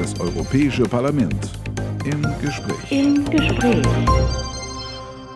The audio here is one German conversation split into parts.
Das Europäische Parlament im Gespräch. Im Gespräch.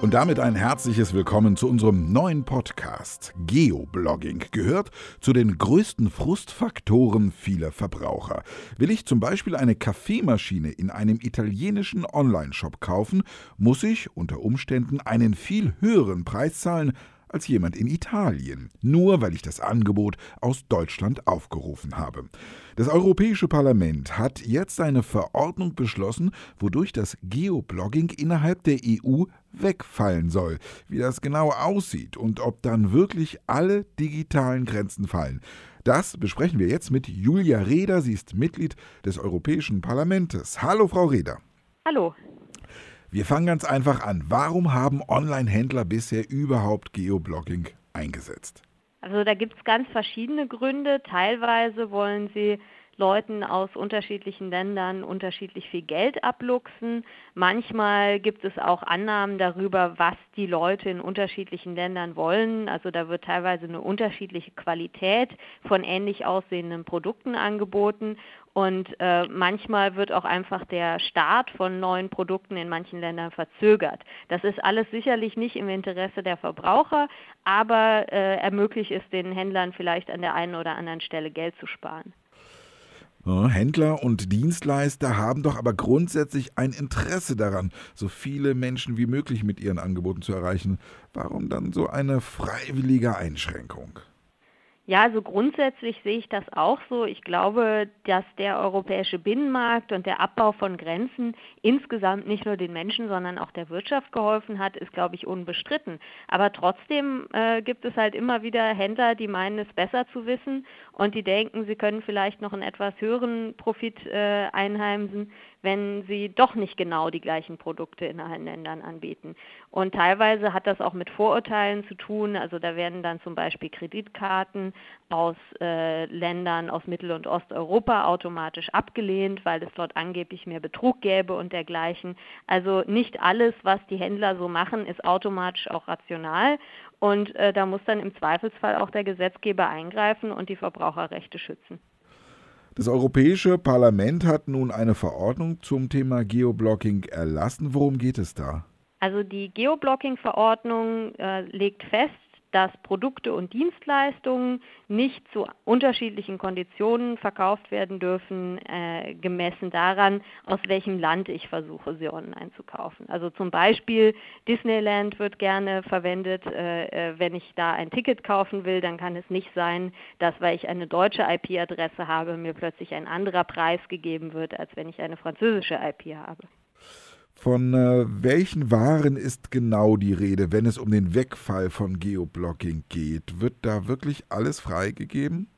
Und damit ein herzliches Willkommen zu unserem neuen Podcast. Geoblogging gehört zu den größten Frustfaktoren vieler Verbraucher. Will ich zum Beispiel eine Kaffeemaschine in einem italienischen Onlineshop kaufen, muss ich unter Umständen einen viel höheren Preis zahlen als jemand in Italien, nur weil ich das Angebot aus Deutschland aufgerufen habe. Das Europäische Parlament hat jetzt eine Verordnung beschlossen, wodurch das Geoblogging innerhalb der EU wegfallen soll. Wie das genau aussieht und ob dann wirklich alle digitalen Grenzen fallen. Das besprechen wir jetzt mit Julia Reda. Sie ist Mitglied des Europäischen Parlaments. Hallo, Frau Reda. Hallo. Wir fangen ganz einfach an. Warum haben Online-Händler bisher überhaupt Geoblogging eingesetzt? Also da gibt es ganz verschiedene Gründe. Teilweise wollen sie Leuten aus unterschiedlichen Ländern unterschiedlich viel Geld abluchsen. Manchmal gibt es auch Annahmen darüber, was die Leute in unterschiedlichen Ländern wollen. Also da wird teilweise eine unterschiedliche Qualität von ähnlich aussehenden Produkten angeboten. Und äh, manchmal wird auch einfach der Start von neuen Produkten in manchen Ländern verzögert. Das ist alles sicherlich nicht im Interesse der Verbraucher, aber äh, ermöglicht es den Händlern vielleicht an der einen oder anderen Stelle Geld zu sparen. Händler und Dienstleister haben doch aber grundsätzlich ein Interesse daran, so viele Menschen wie möglich mit ihren Angeboten zu erreichen. Warum dann so eine freiwillige Einschränkung? Ja, also grundsätzlich sehe ich das auch so. Ich glaube, dass der europäische Binnenmarkt und der Abbau von Grenzen insgesamt nicht nur den Menschen, sondern auch der Wirtschaft geholfen hat, ist, glaube ich, unbestritten. Aber trotzdem äh, gibt es halt immer wieder Händler, die meinen, es besser zu wissen und die denken, sie können vielleicht noch einen etwas höheren Profit äh, einheimsen, wenn sie doch nicht genau die gleichen Produkte in allen Ländern anbieten. Und teilweise hat das auch mit Vorurteilen zu tun. Also da werden dann zum Beispiel Kreditkarten aus äh, Ländern aus Mittel- und Osteuropa automatisch abgelehnt, weil es dort angeblich mehr Betrug gäbe und dergleichen. Also nicht alles, was die Händler so machen, ist automatisch auch rational. Und äh, da muss dann im Zweifelsfall auch der Gesetzgeber eingreifen und die Verbraucherrechte schützen. Das Europäische Parlament hat nun eine Verordnung zum Thema Geoblocking erlassen. Worum geht es da? Also die Geoblocking-Verordnung äh, legt fest, dass Produkte und Dienstleistungen nicht zu unterschiedlichen Konditionen verkauft werden dürfen, äh, gemessen daran, aus welchem Land ich versuche, sie online zu kaufen. Also zum Beispiel Disneyland wird gerne verwendet. Äh, äh wenn ich da ein Ticket kaufen will, dann kann es nicht sein, dass, weil ich eine deutsche IP-Adresse habe, mir plötzlich ein anderer Preis gegeben wird, als wenn ich eine französische IP habe. Von äh, welchen Waren ist genau die Rede, wenn es um den Wegfall von Geoblocking geht? Wird da wirklich alles freigegeben?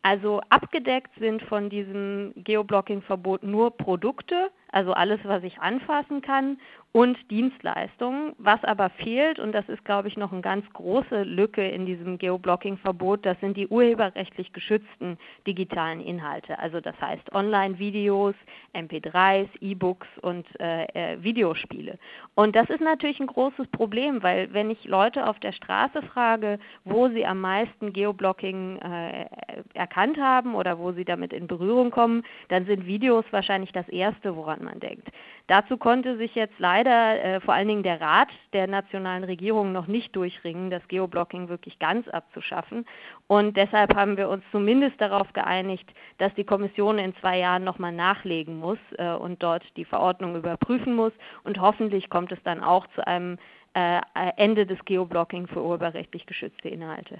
Also abgedeckt sind von diesem Geoblocking-Verbot nur Produkte, also alles, was ich anfassen kann, und Dienstleistungen. Was aber fehlt, und das ist, glaube ich, noch eine ganz große Lücke in diesem Geoblocking-Verbot, das sind die urheberrechtlich geschützten digitalen Inhalte. Also das heißt Online-Videos, MP3s, E-Books und äh, äh, Videospiele. Und das ist natürlich ein großes Problem, weil wenn ich Leute auf der Straße frage, wo sie am meisten Geoblocking äh, erkannt haben oder wo sie damit in Berührung kommen, dann sind Videos wahrscheinlich das Erste, woran man denkt. Dazu konnte sich jetzt leider äh, vor allen Dingen der Rat der nationalen Regierungen noch nicht durchringen, das Geoblocking wirklich ganz abzuschaffen. Und deshalb haben wir uns zumindest darauf geeinigt, dass die Kommission in zwei Jahren nochmal nachlegen muss äh, und dort die Verordnung überprüfen muss. Und hoffentlich kommt es dann auch zu einem äh, Ende des Geoblocking für urheberrechtlich geschützte Inhalte.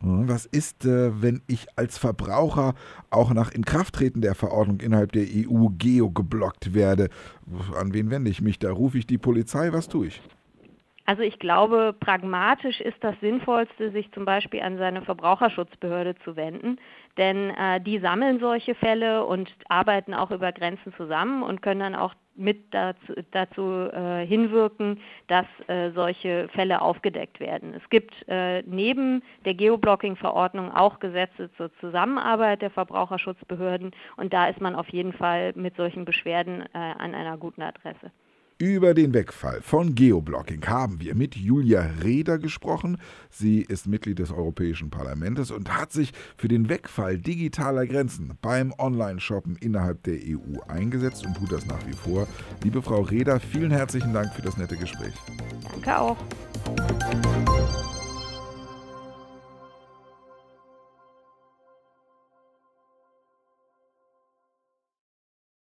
Was ist, äh, wenn ich als Verbraucher auch nach Inkrafttreten der Verordnung innerhalb der EU geo geblockt werde? An wen wende ich mich? Da rufe ich die Polizei. Was tue ich? Also ich glaube, pragmatisch ist das Sinnvollste, sich zum Beispiel an seine Verbraucherschutzbehörde zu wenden, denn äh, die sammeln solche Fälle und arbeiten auch über Grenzen zusammen und können dann auch mit dazu, dazu äh, hinwirken, dass äh, solche Fälle aufgedeckt werden. Es gibt äh, neben der Geoblocking-Verordnung auch Gesetze zur Zusammenarbeit der Verbraucherschutzbehörden und da ist man auf jeden Fall mit solchen Beschwerden äh, an einer guten Adresse. Über den Wegfall von Geoblocking haben wir mit Julia Reder gesprochen. Sie ist Mitglied des Europäischen Parlaments und hat sich für den Wegfall digitaler Grenzen beim Online-Shoppen innerhalb der EU eingesetzt und tut das nach wie vor. Liebe Frau Reder, vielen herzlichen Dank für das nette Gespräch. Danke auch.